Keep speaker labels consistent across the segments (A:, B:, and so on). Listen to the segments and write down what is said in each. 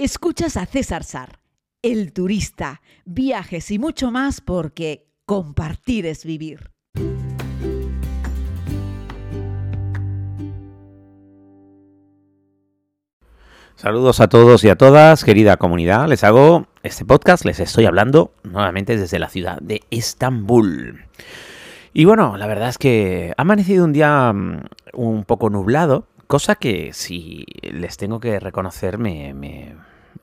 A: Escuchas a César Sar, el turista, viajes y mucho más porque compartir es vivir.
B: Saludos a todos y a todas, querida comunidad. Les hago este podcast, les estoy hablando nuevamente desde la ciudad de Estambul. Y bueno, la verdad es que ha amanecido un día mm, un poco nublado, cosa que si les tengo que reconocer me, me,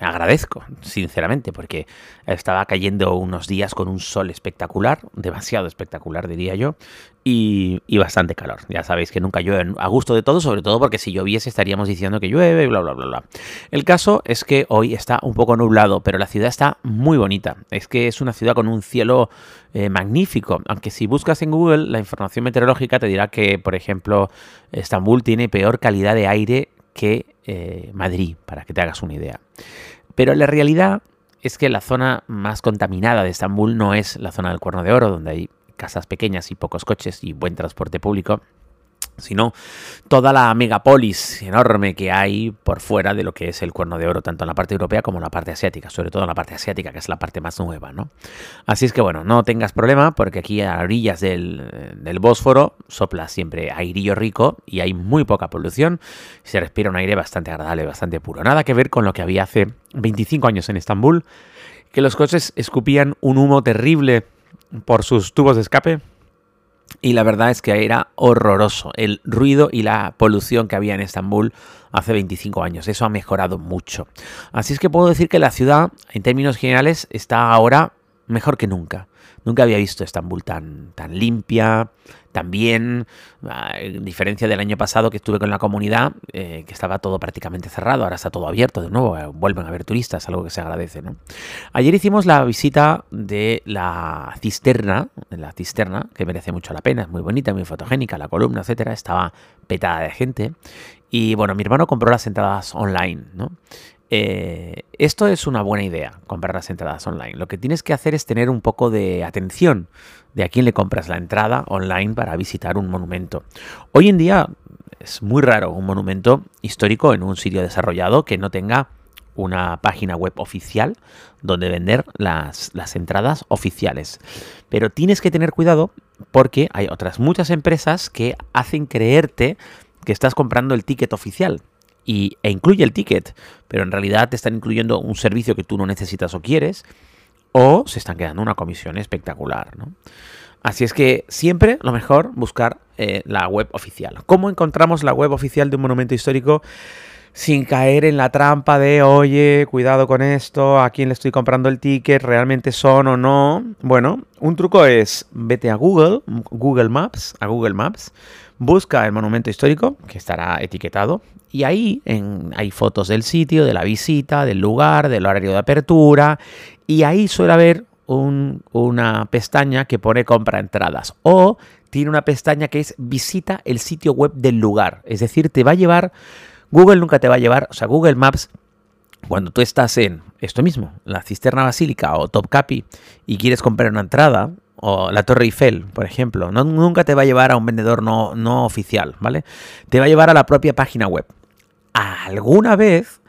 B: agradezco, sinceramente, porque estaba cayendo unos días con un sol espectacular, demasiado espectacular diría yo, y, bastante calor. Ya sabéis que nunca llueve a gusto de todo, sobre todo porque si lloviese estaríamos diciendo que llueve, bla, bla, bla, bla. El caso es que hoy está un poco nublado, pero la ciudad está muy bonita. Es que es una ciudad con un cielo eh, magnífico, aunque si buscas en Google la información meteorológica te dirá que, por ejemplo, Estambul tiene peor calidad de aire que eh, Madrid, para que te hagas una idea. Pero la realidad es que la zona más contaminada de Estambul no es la zona del Cuerno de Oro, donde hay casas pequeñas y pocos coches y buen transporte público, sino toda la megapolis enorme que hay por fuera de lo que es el cuerno de oro, tanto en la parte europea como en la parte asiática, sobre todo en la parte asiática, que es la parte más nueva, ¿no? Así es que bueno, no tengas problema, porque aquí a orillas del, del Bósforo sopla siempre airillo rico y hay muy poca polución, se respira un aire bastante agradable, bastante puro. Nada que ver con lo que había hace 25 años en Estambul, que los coches escupían un humo terrible por sus tubos de escape y la verdad es que era horroroso el ruido y la polución que había en Estambul hace 25 años. Eso ha mejorado mucho. Así es que puedo decir que la ciudad, en términos generales, está ahora mejor que nunca. Nunca había visto Estambul tan, tan limpia, tan bien, a diferencia del año pasado que estuve con la comunidad, eh, que estaba todo prácticamente cerrado, ahora está todo abierto de nuevo, eh, vuelven a haber turistas, algo que se agradece. ¿no? Ayer hicimos la visita de la cisterna, la cisterna, que merece mucho la pena, es muy bonita, muy fotogénica, la columna, etcétera, estaba petada de gente. Y bueno, mi hermano compró las entradas online, ¿no? Eh, esto es una buena idea, comprar las entradas online. Lo que tienes que hacer es tener un poco de atención de a quién le compras la entrada online para visitar un monumento. Hoy en día es muy raro un monumento histórico en un sitio desarrollado que no tenga una página web oficial donde vender las, las, entradas oficiales. Pero tienes que tener cuidado porque hay otras muchas empresas que hacen creerte que estás comprando el ticket oficial y, e incluye el ticket, pero en realidad te están incluyendo un servicio que tú no necesitas o quieres, o se están quedando una comisión espectacular. ¿no? Así es que siempre lo mejor buscar eh, la web oficial. ¿Cómo encontramos la web oficial de un monumento histórico? sin caer en la trampa de, oye, cuidado con esto, a quién le estoy comprando el ticket, realmente son o no. Bueno, un truco es, vete a Google, Google Maps, a Google Maps, busca el monumento histórico, que estará etiquetado, y ahí hay fotos del sitio, de la visita, del lugar, del horario de apertura, y ahí suele haber una pestaña que pone compra entradas, o tiene una pestaña que es visita el sitio web del lugar, es decir, te va a llevar, Google nunca te va a llevar, o sea, Google Maps cuando tú estás en esto mismo, la cisterna basílica o Topkapi y quieres comprar una entrada, o la Torre Eiffel, por ejemplo, no, nunca te va a llevar a un vendedor no, no oficial, ¿vale? Te va a llevar a la propia página web. Alguna vez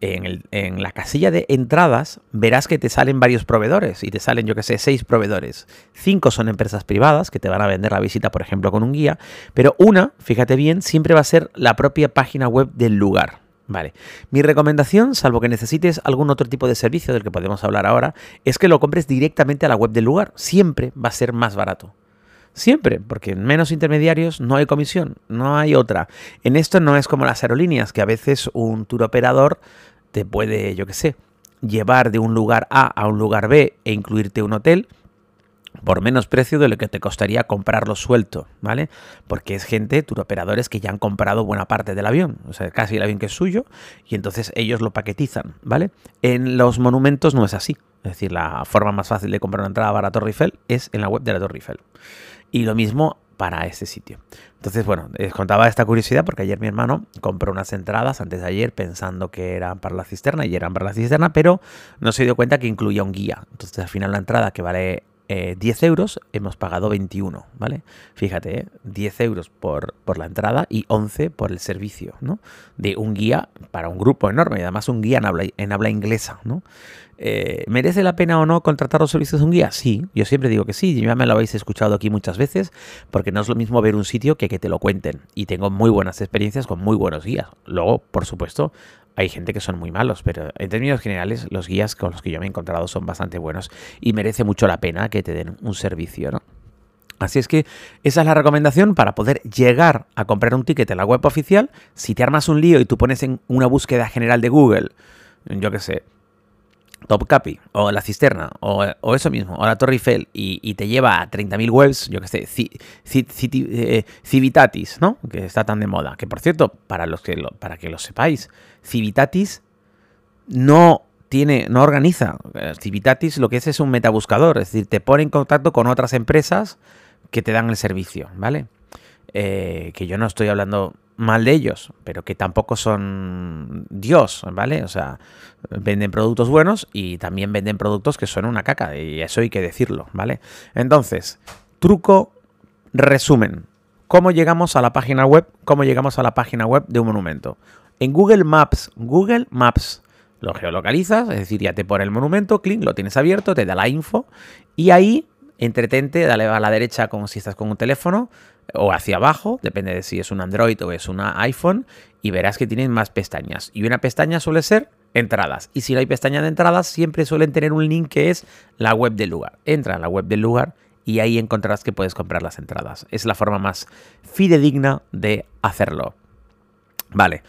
B: en, en, la casilla de entradas verás que te salen varios proveedores y te salen, yo que sé, seis proveedores. Cinco son empresas privadas que te van a vender la visita, por ejemplo, con un guía, pero una, fíjate bien, siempre va a ser la propia página web del lugar. Vale. Mi recomendación, salvo que necesites algún otro tipo de servicio del que podemos hablar ahora, es que lo compres directamente a la web del lugar. Siempre va a ser más barato. Siempre, porque en menos intermediarios no hay comisión, no hay otra. En esto no es como las aerolíneas, que a veces un tour operador te puede, yo qué sé, llevar de un lugar A a un lugar B e incluirte un hotel por menos precio de lo que te costaría comprarlo suelto, ¿vale? Porque es gente, turoperadores, que ya han comprado buena parte del avión, o sea, casi el avión que es suyo, y entonces ellos lo paquetizan, ¿vale? En los monumentos no es así. Es decir, la forma más fácil de comprar una entrada para la Torre Eiffel es en la web de la Torre Eiffel. Y lo mismo para este sitio. Entonces, bueno, les contaba esta curiosidad porque ayer mi hermano compró unas entradas antes de ayer pensando que eran para la cisterna y eran para la cisterna, pero no se dio cuenta que incluía un guía. Entonces, al final la entrada que vale 10 euros, hemos pagado 21, ¿vale? Fíjate, ¿eh? 10 euros por, por, la entrada y 11 por el servicio, ¿no? De un guía para un grupo enorme y además un guía en habla, en habla inglesa, ¿no? Eh, ¿Merece la pena o no contratar los servicios de un guía? Sí, yo siempre digo que sí, ya me lo habéis escuchado aquí muchas veces, porque no es lo mismo ver un sitio que que te lo cuenten. Y tengo muy buenas experiencias con muy buenos guías. Luego, por supuesto, hay gente que son muy malos, pero en términos generales los guías con los que yo me he encontrado son bastante buenos y merece mucho la pena que te den un servicio, ¿no? Así es que esa es la recomendación para poder llegar a comprar un ticket en la web oficial. Si te armas un lío y tú pones en una búsqueda general de Google, yo qué sé, Top Capi, o la cisterna, o, eso mismo, o la Torre Eiffel, y, te lleva a 30.000 webs, yo que sé, eh, Civitatis, ¿no? Que está tan de moda. Que por cierto, para, los que lo, para que lo sepáis, Civitatis no tiene, no organiza. Eh, Civitatis lo que es es un metabuscador, es decir, te pone en contacto con otras empresas que te dan el servicio, ¿vale? Eh, que yo no estoy hablando mal de ellos, pero que tampoco son Dios, ¿vale? O sea, venden productos buenos y también venden productos que son una caca, y eso hay que decirlo, ¿vale? Entonces, truco, resumen. ¿Cómo llegamos a la página web? ¿Cómo llegamos a la página web de un monumento? En Google Maps, Google Maps, lo geolocalizas, es decir, ya te pone el monumento, clic, lo tienes abierto, te da la info y ahí entretente, dale a la derecha como si estás con un teléfono, o hacia abajo, depende de si es un Android o es un iPhone, y verás que tienen más pestañas. Y una pestaña suele ser entradas. Y si no hay pestaña de entradas, siempre suelen tener un link que es la web del lugar. Entra en la web del lugar y ahí encontrarás que puedes comprar las entradas. Es la forma más fidedigna de hacerlo. Vale.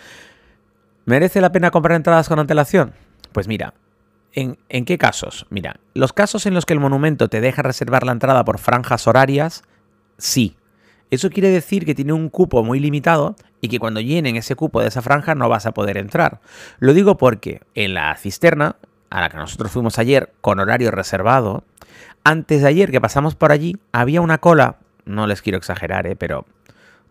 B: ¿Merece la pena comprar entradas con antelación? Pues mira, ¿en, ¿en, qué casos? Mira, los casos en los que el monumento te deja reservar la entrada por franjas horarias, sí. Eso quiere decir que tiene un cupo muy limitado y que cuando llenen ese cupo de esa franja no vas a poder entrar. Lo digo porque en la cisterna, a la que nosotros fuimos ayer con horario reservado, antes de ayer que pasamos por allí había una cola, no les quiero exagerar, ¿eh? pero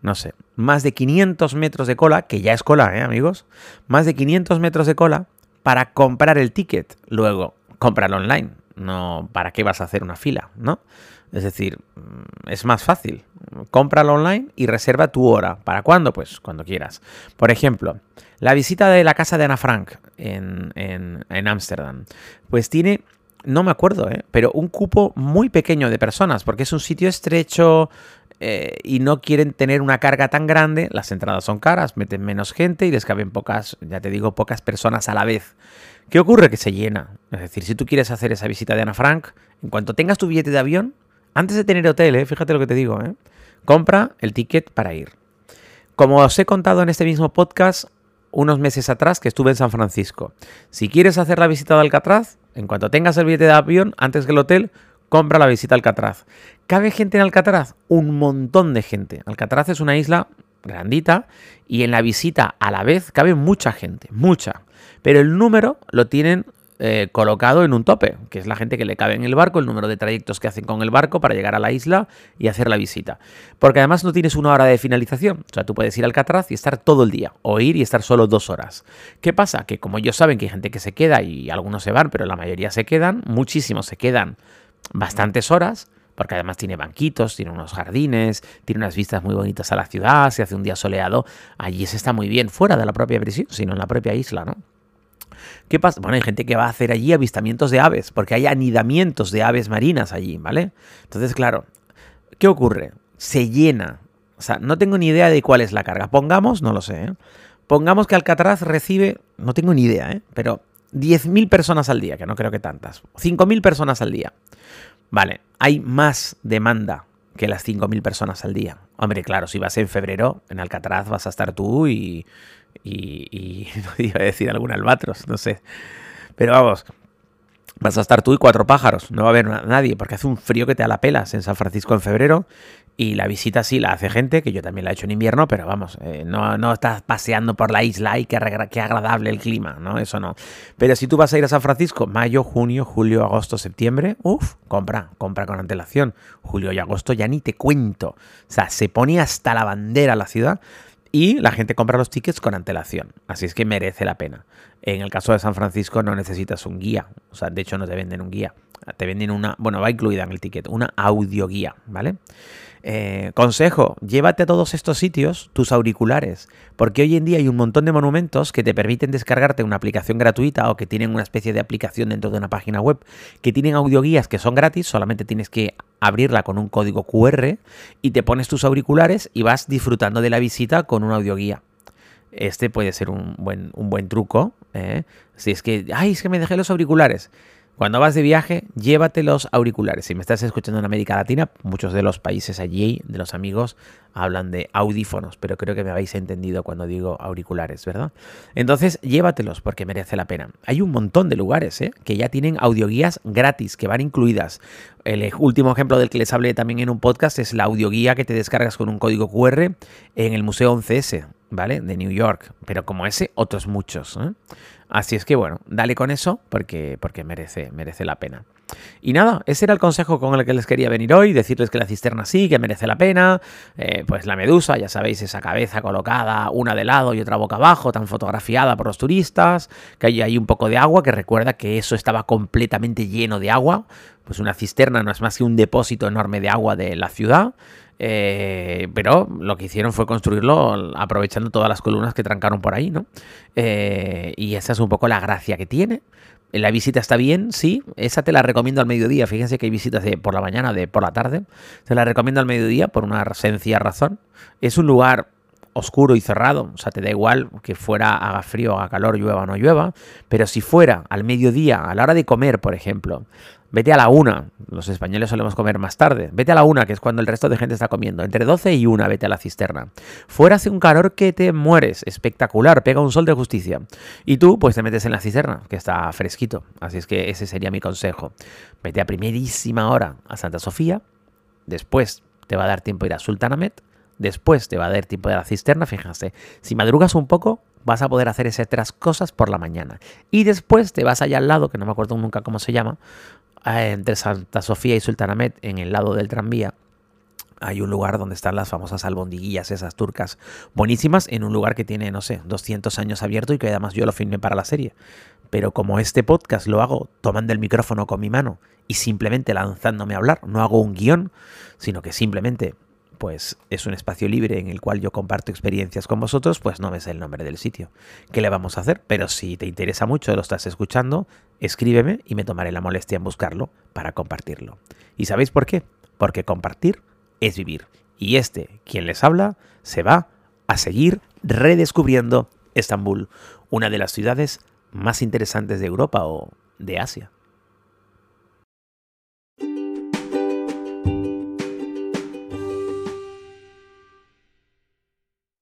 B: no sé, más de 500 metros de cola, que ya es cola, ¿eh, amigos? Más de 500 metros de cola para comprar el ticket. Luego, cómpralo online. No, ¿para qué vas a hacer una fila? ¿No? Es decir, mm, es más fácil. Cómpralo online y reserva tu hora. ¿Para cuándo? Pues cuando quieras. Por ejemplo, la visita de la casa de Ana Frank en Ámsterdam. pues tiene, no me acuerdo, ¿eh? pero un cupo muy pequeño de personas, porque es un sitio estrecho, eh, y no quieren tener una carga tan grande, las entradas son caras, meten menos gente y les caben pocas, ya te digo, pocas personas a la vez. ¿Qué ocurre? Que se llena. Es decir, si tú quieres hacer esa visita de Ana Frank, en cuanto tengas tu billete de avión, antes de tener hotel, ¿eh? fíjate lo que te digo, ¿eh? compra el ticket para ir. Como os he contado en este mismo podcast unos meses atrás que estuve en San Francisco, si quieres hacer la visita de Alcatraz, en cuanto tengas el billete de avión, antes que el hotel, compra la visita a Alcatraz. ¿Cabe gente en Alcatraz? Un montón de gente. Alcatraz es una isla grandita y en la visita a la vez cabe mucha gente, mucha. Pero el número lo tienen eh, colocado en un tope, que es la gente que le cabe en el barco, el número de trayectos que hacen con el barco para llegar a la isla y hacer la visita. Porque además no tienes una hora de finalización, o sea, tú puedes ir al Alcatraz y estar todo el día, o ir y estar solo dos horas. ¿Qué pasa? Que como ellos saben que hay gente que se queda y algunos se van, pero la mayoría se quedan, muchísimos se quedan bastantes horas, porque además tiene banquitos, tiene unos jardines, tiene unas vistas muy bonitas a la ciudad, se hace un día soleado, allí se está muy bien, fuera de la propia prisión, sino en la propia isla, ¿no? ¿Qué pasa? Bueno, hay gente que va a hacer allí avistamientos de aves, porque hay anidamientos de aves marinas allí, ¿vale? Entonces, claro, ¿qué ocurre? Se llena. O sea, no tengo ni idea de cuál es la carga. Pongamos, no lo sé, ¿eh? Pongamos que Alcatraz recibe, no tengo ni idea, ¿eh? Pero 10.000 personas al día, que no creo que tantas. 5.000 personas al día. Vale, hay más demanda que las 5.000 personas al día. Hombre, claro, si vas en febrero, en Alcatraz vas a estar tú y, y, no iba a decir algún albatros, no sé. Pero vamos, vas a estar tú y cuatro pájaros, no va a haber nadie, porque hace un frío que te da la pelas en San Francisco en febrero. Y la visita sí la hace gente, que yo también la he hecho en invierno, pero vamos, eh, no, no, estás paseando por la isla y qué, qué, agradable el clima, ¿no? Eso no. Pero si tú vas a ir a San Francisco, mayo, junio, julio, agosto, septiembre, uff, compra, compra con antelación. Julio y agosto ya ni te cuento. O sea, se pone hasta la bandera la ciudad y la gente compra los tickets con antelación. Así es que merece la pena. En el caso de San Francisco no necesitas un guía. O sea, de hecho no te venden un guía. Te venden una, bueno, va incluida en el ticket, una audioguía, ¿vale? Eh, consejo, llévate a todos estos sitios tus auriculares, porque hoy en día hay un montón de monumentos que te permiten descargarte una aplicación gratuita o que tienen una especie de aplicación dentro de una página web que tienen audioguías que son gratis, solamente tienes que abrirla con un código QR y te pones tus auriculares y vas disfrutando de la visita con una audioguía. Este puede ser un buen, un buen truco. ¿eh? Si es que, ay, es que me dejé los auriculares. Cuando vas de viaje, llévate los auriculares. Si me estás escuchando en América Latina, muchos de los países allí, de los amigos, hablan de audífonos, pero creo que me habéis entendido cuando digo auriculares, ¿verdad? Entonces, llévatelos porque merece la pena. Hay un montón de lugares ¿eh? que ya tienen audioguías gratis, que van incluidas. El último ejemplo del que les hablé también en un podcast es la audioguía que te descargas con un código QR en el Museo 11S, ¿vale? De New York. Pero como ese, otros muchos. ¿eh? Así es que bueno, dale con eso porque, porque merece, merece la pena. Y nada, ese era el consejo con el que les quería venir hoy, decirles que la cisterna sí, que merece la pena, eh, pues la medusa, ya sabéis, esa cabeza colocada una de lado y otra boca abajo, tan fotografiada por los turistas, que hay ahí un poco de agua, que recuerda que eso estaba completamente lleno de agua, pues una cisterna no es más que un depósito enorme de agua de la ciudad, eh, pero lo que hicieron fue construirlo aprovechando todas las columnas que trancaron por ahí, ¿no? Eh, y esa es un poco la gracia que tiene. La visita está bien, sí. Esa te la recomiendo al mediodía. Fíjense que hay visitas de por la mañana, de por la tarde. Se la recomiendo al mediodía por una sencilla razón. Es un lugar oscuro y cerrado, o sea, te da igual que fuera haga frío, haga calor, llueva o no llueva, pero si fuera al mediodía, a la hora de comer, por ejemplo, vete a la una, los españoles solemos comer más tarde, vete a la una, que es cuando el resto de gente está comiendo, entre 12 y una vete a la cisterna. Fuera hace un calor que te mueres, espectacular, pega un sol de justicia. Y tú, pues te metes en la cisterna, que está fresquito, así es que ese sería mi consejo. Vete a primerísima hora a Santa Sofía, después te va a dar tiempo ir a Sultanamet, Después te va a dar tiempo de la cisterna, fíjense. Si madrugas un poco, vas a poder hacer esas cosas por la mañana. Y después te vas allá al lado, que no me acuerdo nunca cómo se llama, entre Santa Sofía y Sultanamet, en el lado del tranvía. Hay un lugar donde están las famosas albondiguillas, esas turcas buenísimas, en un lugar que tiene, no sé, 200 años abierto y que además yo lo filmé para la serie. Pero como este podcast lo hago tomando el micrófono con mi mano y simplemente lanzándome a hablar, no hago un guion, sino que simplemente pues es un espacio libre en el cual yo comparto experiencias con vosotros, pues no me el nombre del sitio. ¿Qué le vamos a hacer? Pero si te interesa mucho, lo estás escuchando, escríbeme y me tomaré la molestia en buscarlo para compartirlo. ¿Y sabéis por qué? Porque compartir es vivir. Y este, quien les habla, se va a seguir redescubriendo Estambul, una de las ciudades más interesantes de Europa o de Asia.